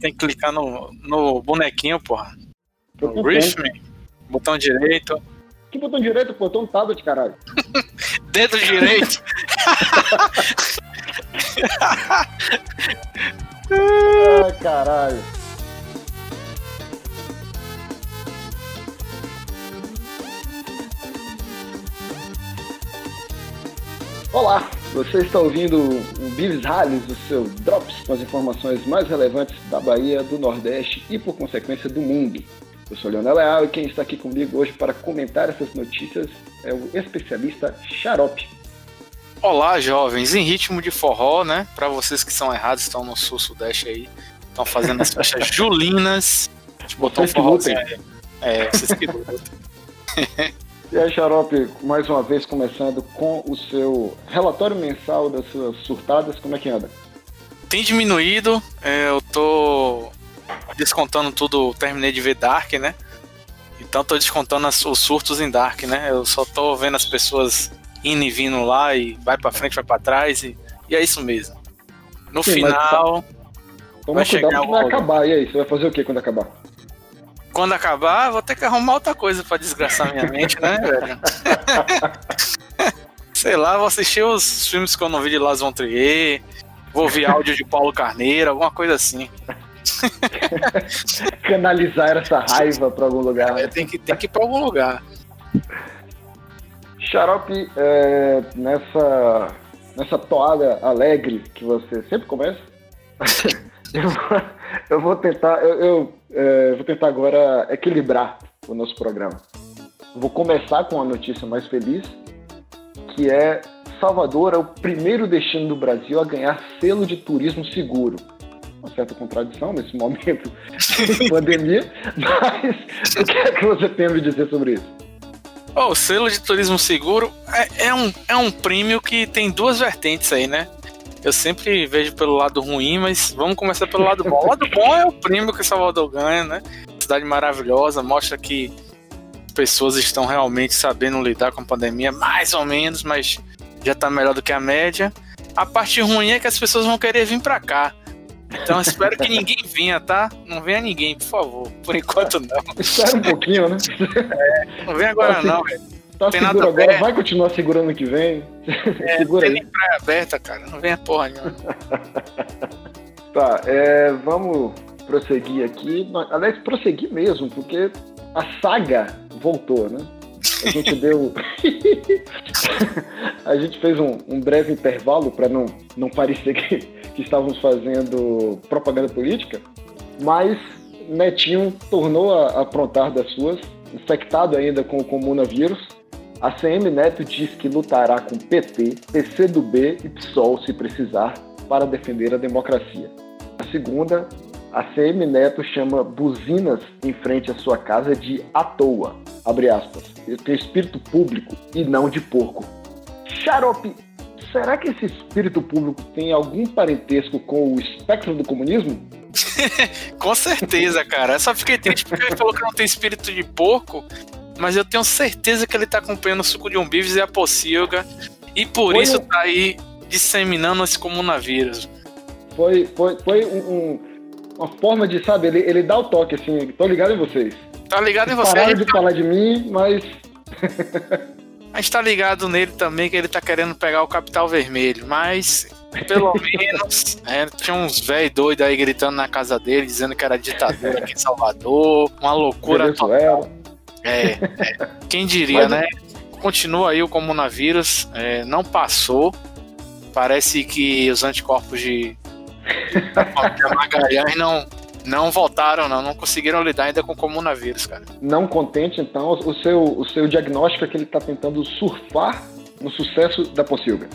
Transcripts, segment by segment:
tem que clicar no, no bonequinho, porra. No Riffme, botão direito. Que botão direito, pô? Tô um tablet, caralho. Dedo direito. Ai, caralho. Olá, você está ouvindo o Bills Rallies, o seu Drops com as informações mais relevantes da Bahia, do Nordeste e, por consequência, do mundo. Eu sou Leonel Leal e quem está aqui comigo hoje para comentar essas notícias é o especialista Xarope. Olá, jovens, em ritmo de forró, né? Para vocês que são errados, estão no sul-sudeste aí, estão fazendo as festas julinas. A gente botou um forró. É, vocês que lutem. E aí, Xarope, mais uma vez começando com o seu relatório mensal das suas surtadas, como é que anda? Tem diminuído, é, eu tô descontando tudo, terminei de ver Dark, né? Então tô descontando as, os surtos em Dark, né? Eu só tô vendo as pessoas indo e vindo lá e vai para frente, vai para trás e, e, é isso mesmo. No Sim, final. Toma vai cuidado chegar que vai acabar. E aí, você vai fazer o que quando acabar? Quando acabar, vou ter que arrumar outra coisa para desgraçar minha mente, né, velho? Sei lá, vou assistir os filmes que eu não vi de Las von Trier, vou ouvir áudio de Paulo Carneiro, alguma coisa assim. Canalizar essa raiva para algum lugar. É, tem, que, tem que ir para algum lugar. Xarope, é, nessa, nessa toada alegre que você sempre começa, eu, vou, eu vou tentar, eu, eu é, vou tentar agora equilibrar o nosso programa. Vou começar com uma notícia mais feliz, que é Salvador é o primeiro destino do Brasil a ganhar selo de turismo seguro. Uma certa contradição nesse momento de pandemia, mas o que é que você tem a me dizer sobre isso? Oh, o selo de turismo seguro é, é, um, é um prêmio que tem duas vertentes aí, né? Eu sempre vejo pelo lado ruim, mas vamos começar pelo lado bom. O lado bom é o prêmio que Salvador ganha, né? Cidade maravilhosa, mostra que pessoas estão realmente sabendo lidar com a pandemia, mais ou menos, mas já tá melhor do que a média. A parte ruim é que as pessoas vão querer vir para cá. Então espero que ninguém venha, tá? Não venha ninguém, por favor. Por enquanto não. Espera um pouquinho, né? É, não vem agora não, velho. Tá tem seguro agora, aberto. vai continuar segurando que vem. É, Segura não tem aí. nem praia aberta, cara. Não vem a porra nenhuma. tá, é, vamos prosseguir aqui. Aliás, prosseguir mesmo, porque a saga voltou, né? A gente deu. a gente fez um, um breve intervalo para não, não parecer que, que estávamos fazendo propaganda política, mas Netinho tornou a aprontar das suas, infectado ainda com o comunavírus a CM Neto diz que lutará com PT, PCdoB e PSOL se precisar para defender a democracia. A segunda, a CM Neto chama buzinas em frente à sua casa de à toa, abre aspas. Tem espírito público e não de porco. Xarope, será que esse espírito público tem algum parentesco com o espectro do comunismo? com certeza, cara. Eu só fiquei triste porque ele falou que não tem espírito de porco mas eu tenho certeza que ele tá acompanhando o suco de umbives e a pocilga, e por foi isso um... tá aí disseminando esse comunavírus. Foi, foi, foi um, um, uma forma de, sabe, ele, ele dá o toque, assim, tô ligado em vocês. Tá ligado em vocês. Pararam de falar de mim, mas... a gente tá ligado nele também, que ele tá querendo pegar o capital vermelho, mas pelo menos é, tinha uns velhos doidos aí gritando na casa dele, dizendo que era ditadura aqui em Salvador, uma loucura total. É, é. quem diria, Mas... né? Continua aí o comunavírus, é, não passou. Parece que os anticorpos de, de Magalhães não, não voltaram, não, não conseguiram lidar ainda com o comunavírus, cara. Não contente, então, o seu, o seu diagnóstico é que ele está tentando surfar no sucesso da Pocilga.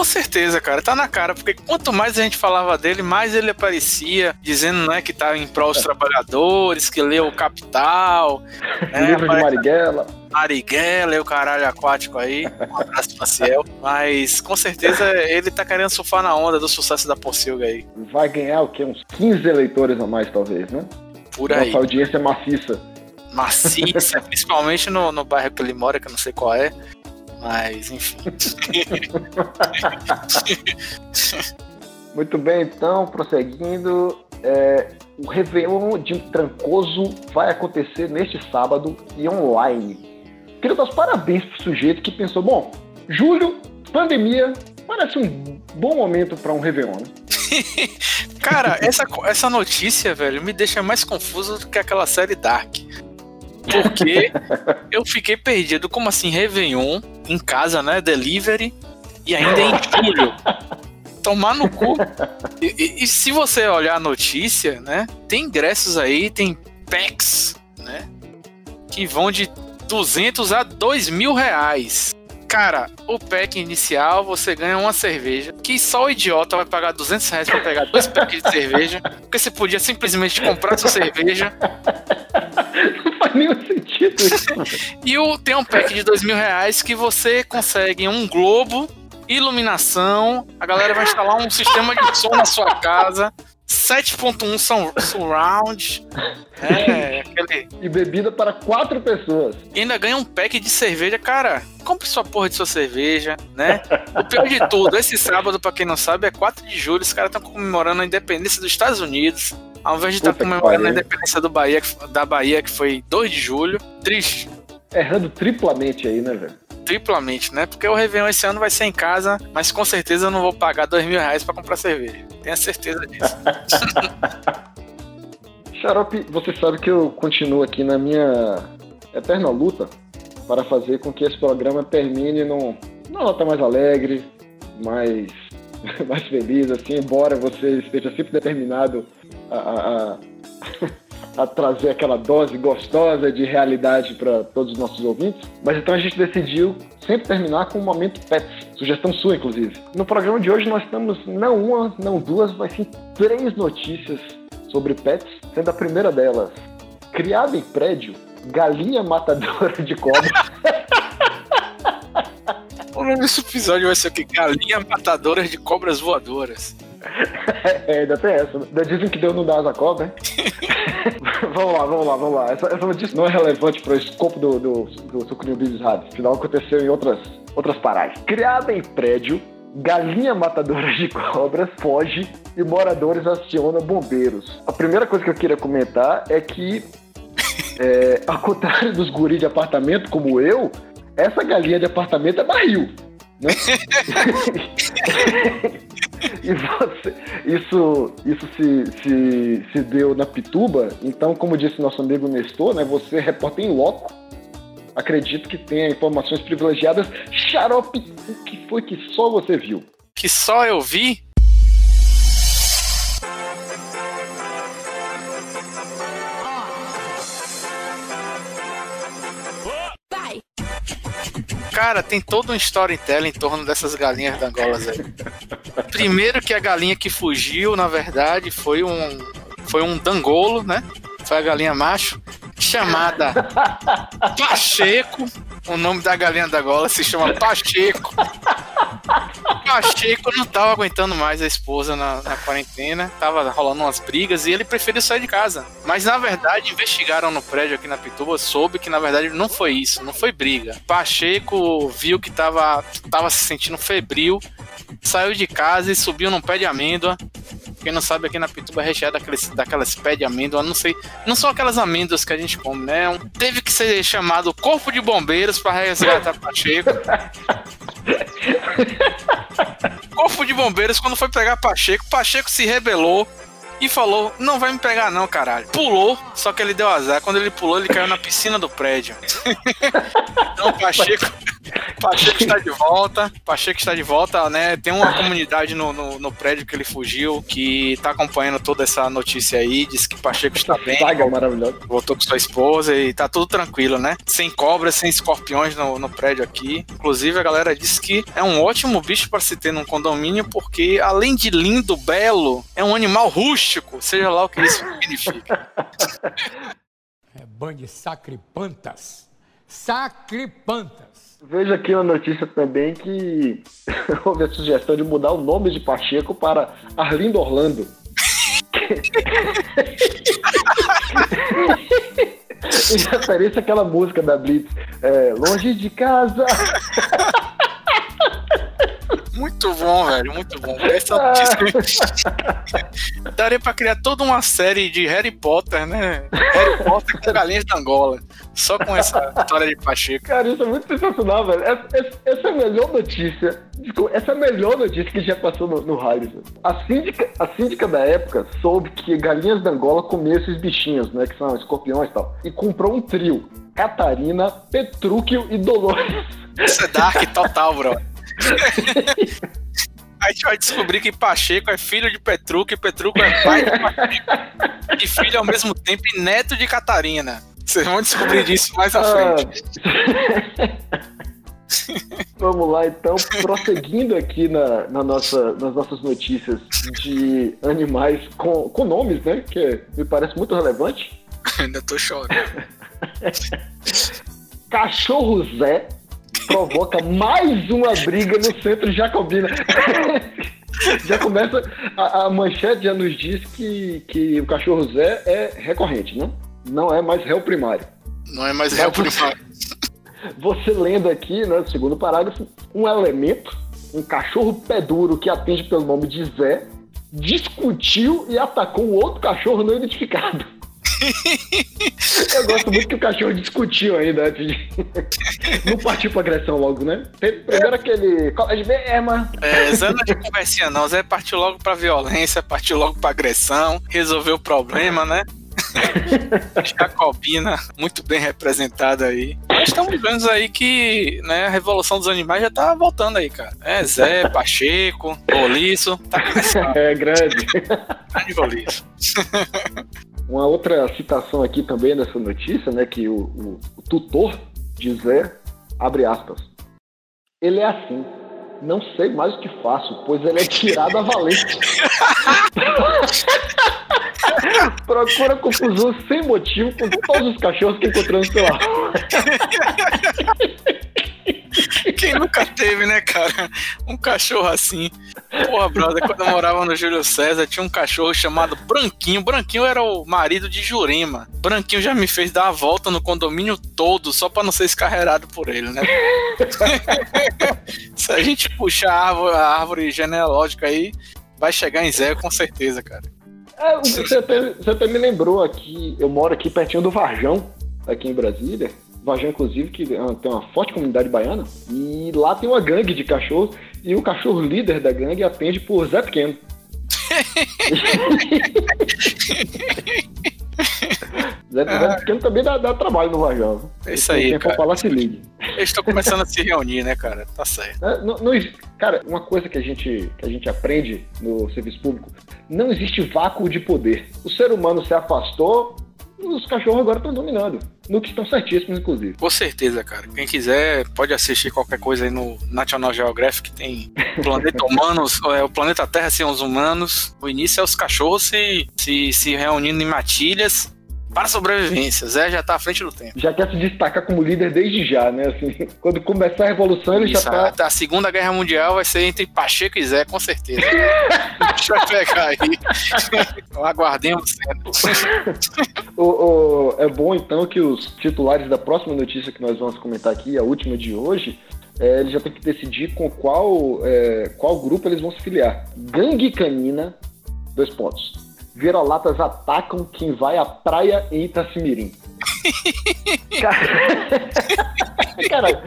Com certeza, cara, tá na cara, porque quanto mais a gente falava dele, mais ele aparecia, dizendo né, que tá em prol dos trabalhadores, que leu o Capital. Né, livro de Marighella. Marighella e o caralho aquático aí. Um abraço pra Ciel. Mas com certeza ele tá querendo surfar na onda do sucesso da Pocilga aí. Vai ganhar o quê? Uns 15 eleitores a mais, talvez, né? Por aí. Nossa audiência é maciça. Maciça, principalmente no, no bairro que ele mora, que eu não sei qual é. Mas, enfim. Muito bem, então, prosseguindo. É, o Réveillon de Trancoso vai acontecer neste sábado e online. Queria dar os parabéns pro sujeito que pensou, bom, julho, pandemia, parece um bom momento para um Réveillon, né? Cara, essa, essa notícia, velho, me deixa mais confuso do que aquela série Dark. Porque eu fiquei perdido. Como assim, Réveillon, em casa, né? Delivery, e ainda em julho. Tomar no cu. E, e, e, se você olhar a notícia, né? Tem ingressos aí, tem packs, né? Que vão de 200 a 2 mil reais. Cara, o pack inicial você ganha uma cerveja, que só o idiota vai pagar 200 reais pra pegar dois packs de cerveja, porque você podia simplesmente comprar sua cerveja. Não faz nenhum sentido isso. e o, tem um pack de dois mil reais que você consegue um globo, iluminação, a galera vai instalar um sistema de som na sua casa, 7.1 surround. É, aquele... E bebida para quatro pessoas. E ainda ganha um pack de cerveja, cara. Compre sua porra de sua cerveja, né? O pior de tudo, esse sábado, para quem não sabe, é 4 de julho. Os caras estão comemorando a independência dos Estados Unidos. Ao invés de estar tá comemorando a independência do Bahia, da Bahia, que foi 2 de julho. Triste. Errando triplamente aí, né, velho? triplamente, né? Porque o Réveillon esse ano vai ser em casa, mas com certeza eu não vou pagar dois mil reais pra comprar cerveja. Tenha certeza disso. Xarope, você sabe que eu continuo aqui na minha eterna luta para fazer com que esse programa termine num, numa nota mais alegre, mais, mais feliz, assim, embora você esteja sempre determinado a, a, a, a trazer aquela dose gostosa de realidade para todos os nossos ouvintes. Mas então a gente decidiu sempre terminar com um momento pets. Sugestão sua, inclusive. No programa de hoje nós temos não uma, não duas, mas sim três notícias sobre pets, sendo a primeira delas criada em prédio, galinha matadora de cobra. nome desse episódio vai ser o quê? Galinha matadora de cobras voadoras. É, ainda tem essa. Ainda dizem que deu no das a cobra, hein? vamos lá, vamos lá, vamos lá. Essa, essa notícia não é relevante para o escopo do, do, do Sucrilho Business Rádio. Afinal, aconteceu em outras, outras paragens. Criada em prédio, galinha matadora de cobras foge e moradores acionam bombeiros. A primeira coisa que eu queria comentar é que, é, ao contrário dos guris de apartamento como eu, essa galinha de apartamento é barril. Né? e você, isso, isso se, se, se deu na Pituba, então, como disse nosso amigo Nestor, né, você é repórter em loco, acredito que tenha informações privilegiadas. Xarope, o que foi que só você viu? Que só eu vi? Cara, tem todo um storytelling em torno dessas galinhas dangolas aí. Primeiro que a galinha que fugiu, na verdade, foi um foi um dangolo, né? Foi a galinha macho chamada Pacheco. O nome da galinha da gola se chama Pacheco. Pacheco não tava aguentando mais a esposa na, na, quarentena, tava rolando umas brigas e ele preferiu sair de casa. Mas na verdade, investigaram no prédio aqui na Pituba, soube que na verdade não foi isso, não foi briga. Pacheco viu que tava, tava se sentindo febril, saiu de casa e subiu num pé de amêndoa quem não sabe, aqui na Pituba é recheada daqueles, daquelas pé de amêndoa, não sei. Não são aquelas amêndoas que a gente come, né? Um, teve que ser chamado Corpo de Bombeiros para resgatar Pacheco. Corpo de Bombeiros, quando foi pegar Pacheco, Pacheco se rebelou e falou: Não vai me pegar, não, caralho. Pulou, só que ele deu azar. Quando ele pulou, ele caiu na piscina do prédio. então, Pacheco. Pacheco está de volta. Pacheco está de volta, né? Tem uma comunidade no, no, no, prédio que ele fugiu que tá acompanhando toda essa notícia aí. Diz que Pacheco está bem. Saga maravilhoso. Voltou com sua esposa e tá tudo tranquilo, né? Sem cobras, sem escorpiões no, no prédio aqui. Inclusive, a galera disse que é um ótimo bicho para se ter num condomínio, porque além de lindo, belo, é um animal rústico, seja lá o que isso significa. É bando de sacripantas. Sacripantas. Veja aqui uma notícia também que houve a sugestão de mudar o nome de Pacheco para Arlindo Orlando. em referência àquela música da Blitz, é, Longe de Casa. Muito bom, velho, muito bom. Essa notícia... Daria pra criar toda uma série de Harry Potter, né? Harry Potter com galinhas da Angola. Só com essa história de Pacheco. Cara, isso é muito sensacional, velho. Essa, essa, é a melhor notícia. Desculpa, essa é a melhor notícia que já passou no, no rádio. A síndica, a síndica da época soube que galinhas da Angola comiam esses bichinhos, né? Que são escorpiões e tal. E comprou um trio. Catarina, Petrúquio e Dolores. Isso é dark total, bro. A gente vai descobrir que Pacheco é filho de Petruco e Petruco é pai de Pacheco. e filho ao mesmo tempo e neto de Catarina. Vocês vão descobrir disso mais à frente. Vamos lá, então, prosseguindo aqui na, na nossa, nas nossas notícias de animais com, com nomes, né? Que me parece muito relevante. Ainda tô chorando. Cachorro Zé provoca mais uma briga no centro jacobina. já começa. A, a, manchete já nos diz que, que o cachorro Zé é recorrente, né? Não é mais réu primário. Não é mais réu primário. Você lendo aqui, né, segundo parágrafo, um elemento, um cachorro pé duro que atende pelo nome de Zé, discutiu e atacou o outro cachorro não identificado. Eu gosto muito que o cachorro discutiu ainda antes de. Não partiu pra agressão logo, né? Primeiro aquele. Colégio Berma. É, Zé não é de conversinha, não. Zé partiu logo pra violência, partiu logo pra agressão, resolveu o problema, né? Jacobina, muito bem representada aí. Nós estamos vendo aí que né, a revolução dos animais já tá voltando aí, cara. É Zé, Pacheco, Roliço, tá começando. É grande. Grande Roliço. Uma outra citação aqui também nessa notícia, né, que o, o, o tutor de Zé, abre aspas, ele é assim, não sei mais o que faço, pois ele é tirado a valente. Procura confusão sem motivo com todos os cachorros que encontramos pela. Quem nunca teve, né, cara? Um cachorro assim. Porra, brother, quando eu morava no Júlio César, tinha um cachorro chamado Branquinho. Branquinho era o marido de Jurema. Branquinho já me fez dar a volta no condomínio todo, só pra não ser escarreirado por ele, né? Se a gente puxar a árvore, a árvore genealógica aí, vai chegar em zero com certeza, cara. É, você, até, você até me lembrou aqui, eu moro aqui pertinho do Varjão, aqui em Brasília. Varjão, inclusive, que é tem uma forte comunidade baiana. E lá tem uma gangue de cachorros. E o cachorro líder da gangue atende por Zé Pequeno. Zé, ah. Pequeno também dá, dá, trabalho no Varjão. É isso aí, cara. falar, se ligue. Eles estão começando a se reunir, né, cara? Tá certo. É, não, não, cara, uma coisa que a, gente, que a gente aprende no serviço público, não existe vácuo de poder. O ser humano se afastou, os cachorros agora estão dominando. No que estão certíssimos, inclusive. Com certeza, cara. Quem quiser pode assistir qualquer coisa aí no National Geographic. Tem planeta humanos, é, o planeta Terra sem os humanos. O início é os cachorros se, se, se reunindo em matilhas para sobrevivência. Zé já tá à frente do tempo. Já quer se destacar como líder desde já, né? Assim, quando começar a revolução, ele Isso, já tá. A Segunda Guerra Mundial vai ser entre Pacheco e Zé, com certeza. Deixa eu pegar aí. Aguardemos o, o, é bom então que os titulares da próxima notícia que nós vamos comentar aqui, a última de hoje, é, eles já têm que decidir com qual, é, qual grupo eles vão se filiar. Gangue Canina, dois pontos Vira-latas atacam quem vai à praia em Itacimirim. Cara,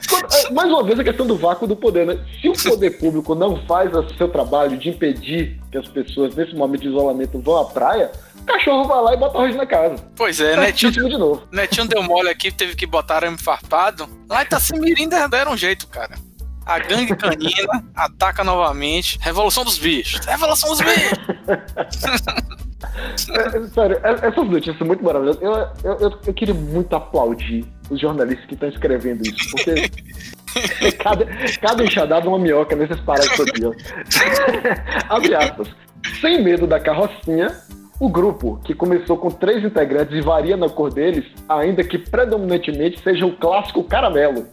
mais uma vez a questão do vácuo do poder, né? Se o poder público não faz o seu trabalho de impedir que as pessoas, nesse momento de isolamento, vão à praia, o cachorro vai lá e bota arroz na casa. Pois é, Netinho, de novo. Netinho deu mole aqui, teve que botar arame farpado. Lá em Itacimirim deram um jeito, cara. A gangue canina ataca novamente. Revolução dos bichos. Revolução dos bichos! É, sério, é, essas notícias são muito maravilhosas. Eu, eu, eu, queria muito aplaudir os jornalistas que estão escrevendo isso, porque cada, cada é uma minhoca nesses parágrafos aqui. Abre aspas. Sem medo da carrocinha, o grupo, que começou com três integrantes e varia na cor deles, ainda que predominantemente seja o clássico caramelo,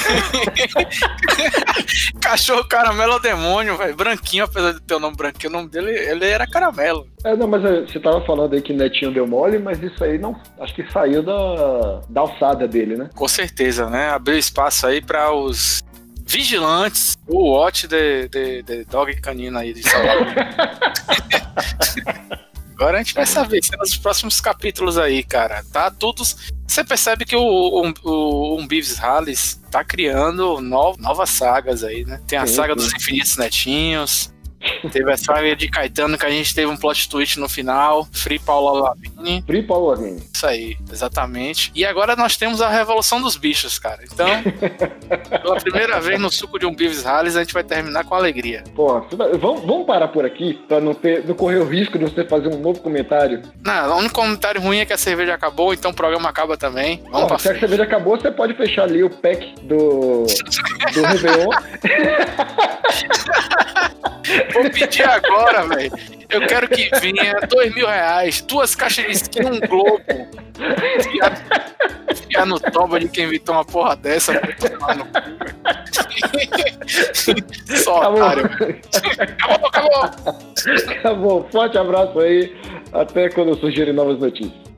Cachorro caramelo é o demônio, velho. Branquinho, apesar de ter o nome branquinho, o nome dele ele era caramelo. É, não, mas é, você tava falando aí que Netinho deu mole, mas isso aí não. Acho que saiu da, da alçada dele, né? Com certeza, né? Abriu espaço aí para os Vigilantes, o Watch de, de, de Dog Canino aí de Salvador. Agora a gente vai saber se nos próximos capítulos aí, cara. Tá tudo. Você percebe que o, o, o, o Beavis Halles tá criando no, novas sagas aí, né? Tem a sim, saga dos Infinitos Netinhos. Teve a saga de Caetano que a gente teve um plot twist no final. Free Paula Lavigne. Free Paula Lavigne. Isso aí, exatamente. E agora nós temos a Revolução dos Bichos, cara. Então, pela primeira vez no suco de um Beavis Halles, a gente vai terminar com alegria. Pô, vamos, vamos parar por aqui pra não, ter, não correr o risco de você fazer um novo comentário. Não, o único comentário ruim é que a cerveja acabou, então o programa acaba também. Vamos Pô, se frente. a cerveja acabou, você pode fechar ali o pack do, do Réveillon. Vou pedir agora, velho. Eu quero que venha dois mil reais, duas caixas de skin, um globo. Enfiar, no toba de quem inventou uma porra dessa. Mano. Só acabou. otário, Acabou, acabou. Acabou. Forte abraço aí. Até quando surgirem novas notícias.